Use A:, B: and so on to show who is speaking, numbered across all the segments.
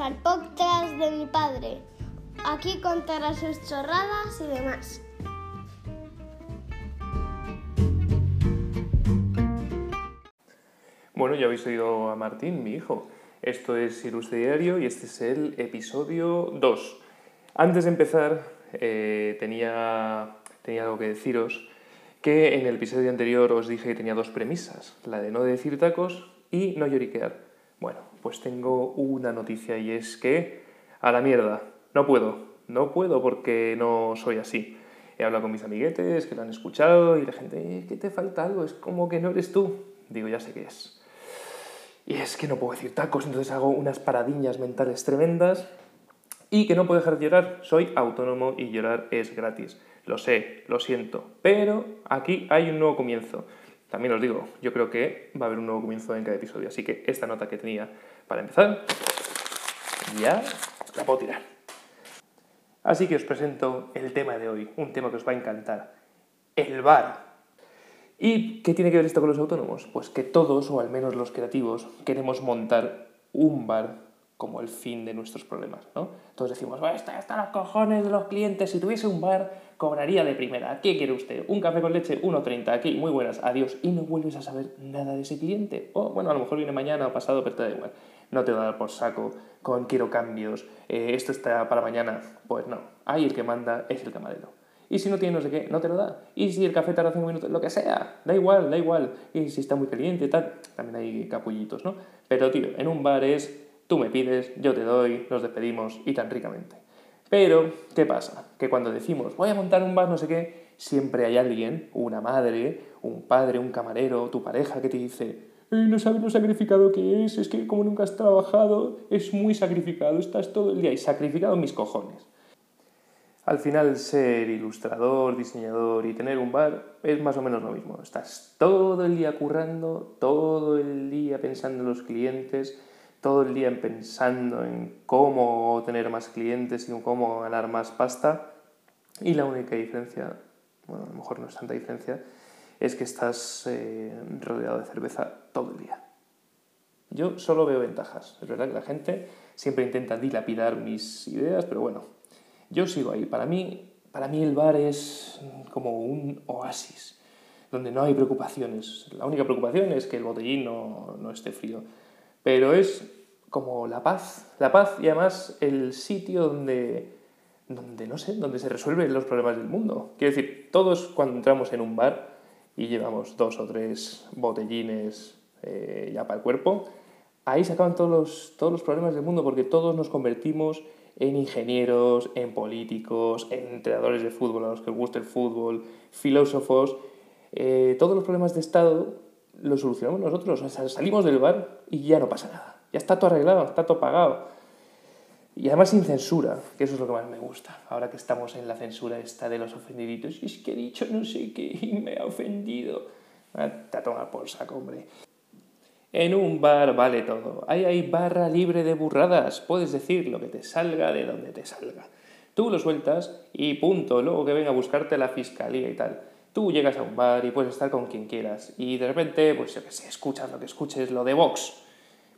A: Al podcast de mi padre. Aquí contará sus chorradas y demás.
B: Bueno, ya habéis oído a Martín, mi hijo. Esto es Ilustre Diario y este es el episodio 2. Antes de empezar, eh, tenía, tenía algo que deciros, que en el episodio anterior os dije que tenía dos premisas, la de no decir tacos y no lloriquear. Pues tengo una noticia y es que a la mierda, no puedo, no puedo porque no soy así. He hablado con mis amiguetes que lo han escuchado y la gente, eh, ¿qué te falta algo? Es como que no eres tú. Digo, ya sé qué es. Y es que no puedo decir tacos, entonces hago unas paradiñas mentales tremendas y que no puedo dejar de llorar. Soy autónomo y llorar es gratis. Lo sé, lo siento, pero aquí hay un nuevo comienzo. También os digo, yo creo que va a haber un nuevo comienzo en cada episodio, así que esta nota que tenía para empezar, ya la puedo tirar. Así que os presento el tema de hoy, un tema que os va a encantar, el bar. ¿Y qué tiene que ver esto con los autónomos? Pues que todos, o al menos los creativos, queremos montar un bar como el fin de nuestros problemas, ¿no? Todos decimos, bueno, está hasta los cojones de los clientes, si tuviese un bar, cobraría de primera. ¿Qué quiere usted? Un café con leche, 1.30, aquí, muy buenas, adiós. Y no vuelves a saber nada de ese cliente. O, bueno, a lo mejor viene mañana o pasado, pero te da igual. No te va a dar por saco con quiero cambios, eh, esto está para mañana. Pues no, ahí el que manda es el camarero. Y si no tiene no sé qué, no te lo da. Y si el café tarda 5 minutos, lo que sea, da igual, da igual. Y si está muy caliente, tal, también hay capullitos, ¿no? Pero, tío, en un bar es Tú me pides, yo te doy, nos despedimos y tan ricamente. Pero, ¿qué pasa? Que cuando decimos voy a montar un bar, no sé qué, siempre hay alguien, una madre, un padre, un camarero, tu pareja que te dice, no sabes lo sacrificado que es, es que como nunca has trabajado, es muy sacrificado, estás todo el día y sacrificado mis cojones. Al final ser ilustrador, diseñador y tener un bar es más o menos lo mismo. Estás todo el día currando, todo el día pensando en los clientes, todo el día pensando en cómo tener más clientes y en cómo ganar más pasta. Y la única diferencia, bueno, a lo mejor no es tanta diferencia, es que estás eh, rodeado de cerveza todo el día. Yo solo veo ventajas. Es verdad que la gente siempre intenta dilapidar mis ideas, pero bueno, yo sigo ahí. Para mí, para mí el bar es como un oasis, donde no hay preocupaciones. La única preocupación es que el botellín no, no esté frío pero es como la paz, la paz y además el sitio donde, donde, no sé, donde se resuelven los problemas del mundo. Quiero decir, todos cuando entramos en un bar y llevamos dos o tres botellines eh, ya para el cuerpo, ahí se acaban todos los, todos los problemas del mundo porque todos nos convertimos en ingenieros, en políticos, en entrenadores de fútbol a los que les gusta el fútbol, filósofos. Eh, todos los problemas de Estado lo solucionamos nosotros. O sea, salimos del bar y ya no pasa nada. Ya está todo arreglado, está todo pagado. Y además sin censura, que eso es lo que más me gusta. Ahora que estamos en la censura esta de los ofendiditos. Es que he dicho no sé qué y me ha ofendido. Ah, te toma por saco, hombre. En un bar vale todo. Ahí hay barra libre de burradas. Puedes decir lo que te salga de donde te salga. Tú lo sueltas y punto. Luego que venga a buscarte la fiscalía y tal. Tú llegas a un bar y puedes estar con quien quieras y de repente, pues yo qué sé, escuchas lo que escuches, lo de Vox.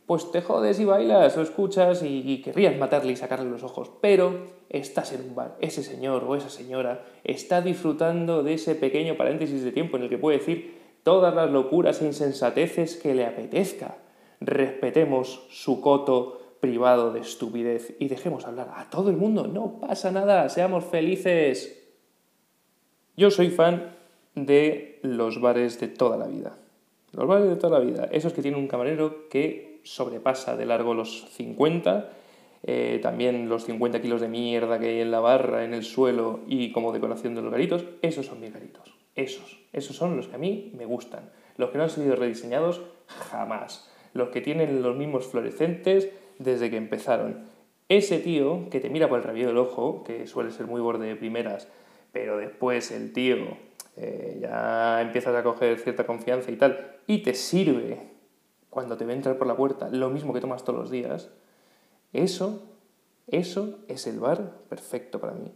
B: Pues te jodes y bailas, lo escuchas y, querrías matarle y sacarle los ojos, pero estás en un bar. Ese señor o esa señora está disfrutando de ese pequeño paréntesis de tiempo en el que puede decir todas las locuras e insensateces que le apetezca. Respetemos su coto privado de estupidez y dejemos hablar a todo el mundo. No pasa nada, seamos felices. Yo soy fan de los bares de toda la vida. Los bares de toda la vida, esos que tienen un camarero que sobrepasa de largo los 50, eh, también los 50 kilos de mierda que hay en la barra, en el suelo y como decoración de los garitos, esos son mis garitos. Esos, esos son los que a mí me gustan. Los que no han sido rediseñados jamás. Los que tienen los mismos fluorescentes desde que empezaron. Ese tío que te mira por el rabillo del ojo, que suele ser muy borde de primeras, pero después el tío eh, ya empiezas a coger cierta confianza y tal, y te sirve cuando te ve entrar por la puerta lo mismo que tomas todos los días, eso, eso es el bar perfecto para mí.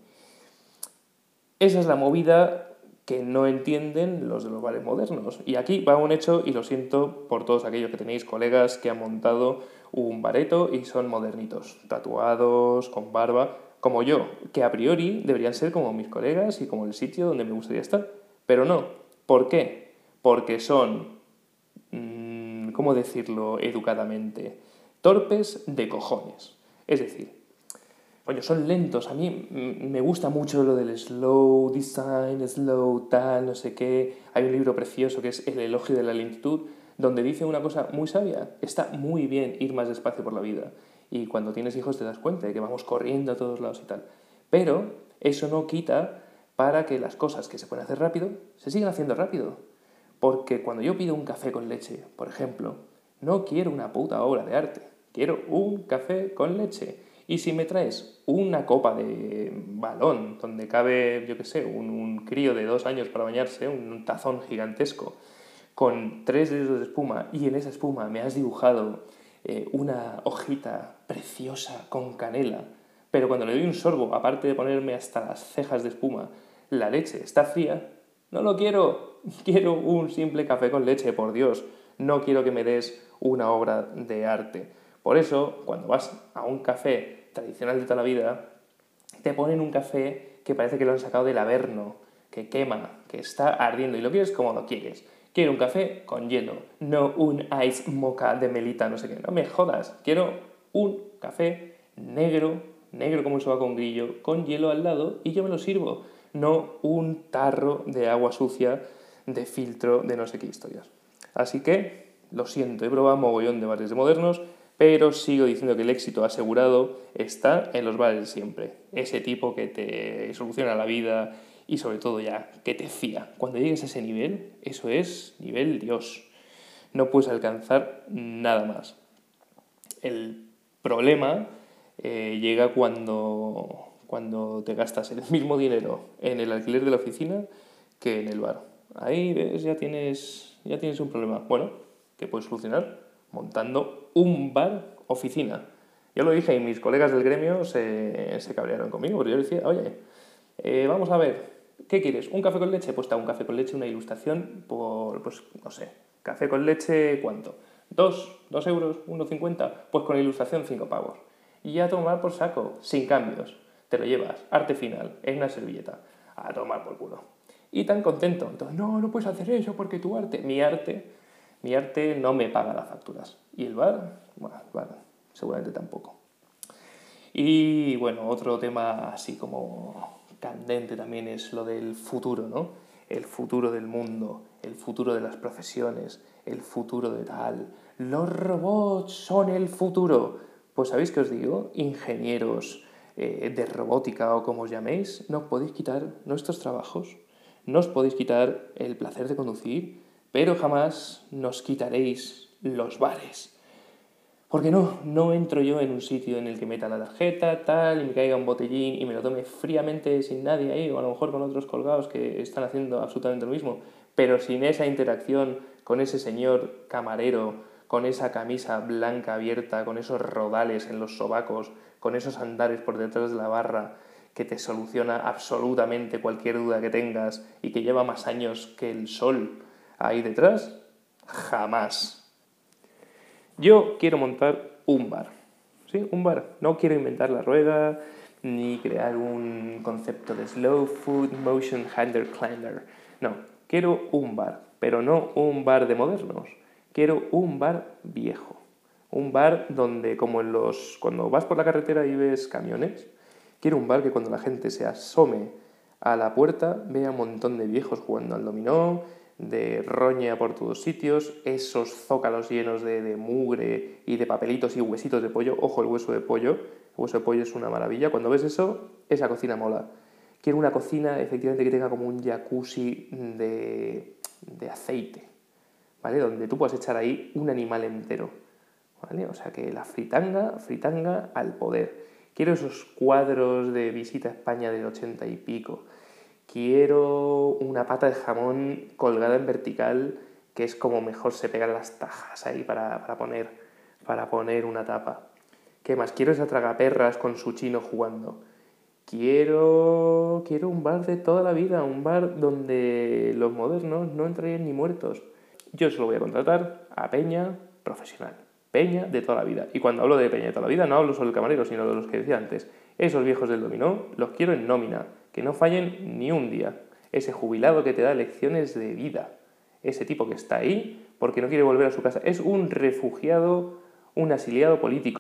B: Esa es la movida que no entienden los de los bares modernos. Y aquí va un hecho, y lo siento por todos aquellos que tenéis colegas que han montado un bareto y son modernitos, tatuados, con barba, como yo, que a priori deberían ser como mis colegas y como el sitio donde me gustaría estar. Pero no. ¿Por qué? Porque son, mm, ¿cómo decirlo educadamente? Torpes de cojones. Es decir, Oye, son lentos. A mí me gusta mucho lo del slow design, slow tal, no sé qué. Hay un libro precioso que es El elogio de la lentitud, donde dice una cosa muy sabia. Está muy bien ir más despacio por la vida. Y cuando tienes hijos te das cuenta de que vamos corriendo a todos lados y tal. Pero eso no quita para que las cosas que se pueden hacer rápido se sigan haciendo rápido. Porque cuando yo pido un café con leche, por ejemplo, no quiero una puta obra de arte. Quiero un café con leche y si me traes una copa de balón donde cabe, yo qué sé, un, crío de dos años para bañarse, un tazón gigantesco, con tres dedos de espuma y en esa espuma me has dibujado eh, una hojita preciosa con canela, pero cuando le doy un sorbo, aparte de ponerme hasta las cejas de espuma, la leche está fría, no lo quiero, quiero un simple café con leche, por Dios, no quiero que me des una obra de arte. Por eso, cuando vas a un café tradicional de toda la vida, te ponen un café que parece que lo han sacado del averno, que quema, que está ardiendo y lo quieres como lo quieres. Quiero un café con hielo, no un ice mocha de melita, no sé qué. No me jodas, quiero un café negro, negro como un con grillo, con hielo al lado y yo me lo sirvo. No un tarro de agua sucia, de filtro, de no sé qué historias. Así que, lo siento, he probado mogollón de bares de modernos, pero sigo diciendo que el éxito asegurado está en los bares siempre. Ese tipo que te soluciona la vida y sobre todo ya que te fía. Cuando llegues a ese nivel, eso es nivel Dios. No puedes alcanzar nada más. El problema eh, llega cuando, cuando te gastas el mismo dinero en el alquiler de la oficina que en el bar. Ahí ves, ya tienes, ya tienes un problema. Bueno, que puedes solucionar montando un bar oficina. Yo lo dije y mis colegas del gremio se, se cabrearon conmigo, porque yo decía, oye, eh, vamos a ver, ¿qué quieres? ¿Un café con leche? Pues está un café con leche, una ilustración por, pues no sé, café con leche, ¿cuánto? ¿Dos? ¿Dos euros? ¿Uno cincuenta? Pues con ilustración, cinco pavos. Y a tomar por saco, sin cambios. Te lo llevas, arte final, en una servilleta. A tomar por culo. Y tan contento. Entonces, no, no puedes hacer eso porque tu arte, mi arte, mi arte no me paga las facturas. ¿Y el bar? Bueno, el bar seguramente tampoco. Y bueno, otro tema así como candente también es lo del futuro, ¿no? El futuro del mundo, el futuro de las profesiones, el futuro de tal. Los robots son el futuro. Pues sabéis que os digo, ingenieros eh, de robótica o como os llaméis, no podéis quitar nuestros trabajos, no os podéis quitar el placer de conducir, pero jamás nos quitaréis los bares. Porque no, no entro yo en un sitio en el que meta la tarjeta, tal, y me caiga un botellín y me lo tome fríamente sin nadie ahí, o a lo mejor con otros colgados que están haciendo absolutamente lo mismo, pero sin esa interacción con ese señor camarero, con esa camisa blanca abierta, con esos rodales en los sobacos, con esos andares por detrás de la barra, que te soluciona absolutamente cualquier duda que tengas y que lleva más años que el sol ahí detrás? Jamás. Yo quiero montar un bar. ¿Sí? Un bar. No quiero inventar la rueda ni crear un concepto de slow food motion handler climber. No, quiero un bar, pero no un bar de modernos. Quiero un bar viejo. Un bar donde, como en los. cuando vas por la carretera y ves camiones, quiero un bar que cuando la gente se asome a la puerta vea un montón de viejos jugando al dominó, de roña por todos sitios, esos zócalos llenos de, mugre y de papelitos y huesitos de pollo. Ojo, el hueso de pollo. El hueso de pollo es una maravilla. Cuando ves eso, esa cocina mola. Quiero una cocina, efectivamente, que tenga como un jacuzzi de, de aceite, ¿vale? Donde tú puedas echar ahí un animal entero, ¿vale? O sea, que la fritanga, fritanga al poder. Quiero esos cuadros de visita a España del ochenta y pico quiero una pata de jamón colgada en vertical, que es como mejor se pegan las tajas ahí para, poner, para poner una tapa. ¿Qué más? Quiero esa tragaperras con su chino jugando. Quiero, quiero un bar de toda la vida, un bar donde los modernos no entrarían ni muertos. Yo se lo voy a contratar a Peña profesional. Peña de toda la vida. Y cuando hablo de Peña de toda la vida, no hablo solo del camarero, sino de los que decía antes. Esos viejos del dominó los quiero en nómina, que no fallen ni un día. Ese jubilado que te da lecciones de vida. Ese tipo que está ahí porque no quiere volver a su casa. Es un refugiado, un asiliado político.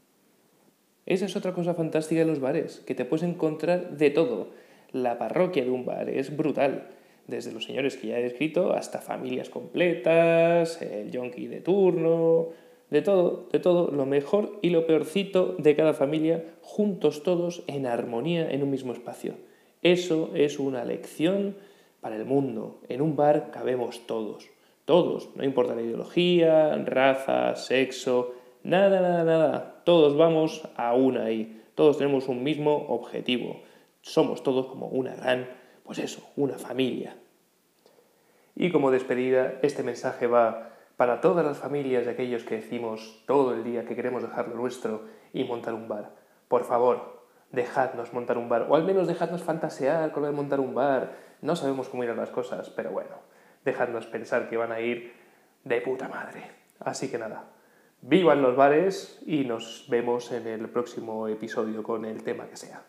B: Esa es otra cosa fantástica de los bares, que te puedes encontrar de todo. La parroquia de un bar es brutal. Desde los señores que ya he escrito hasta familias completas, el yonki de turno, de todo, de todo, lo mejor y lo peorcito de cada familia, juntos todos en armonía en un mismo espacio. Eso es una lección para el mundo. En un bar cabemos todos, todos, no importa la ideología, raza, sexo, nada, nada, nada. Todos vamos a una ahí, todos tenemos un mismo objetivo. Somos todos como una gran, pues eso, una familia. Y como despedida, este mensaje va para todas las familias de aquellos que decimos todo el día que queremos dejar lo nuestro y montar un bar. Por favor, dejadnos montar un bar, o al menos dejadnos fantasear con lo de montar un bar. No sabemos cómo irán las cosas, pero bueno, dejadnos pensar que van a ir de puta madre. Así que nada, vivan los bares y nos vemos en el próximo episodio con el tema que sea.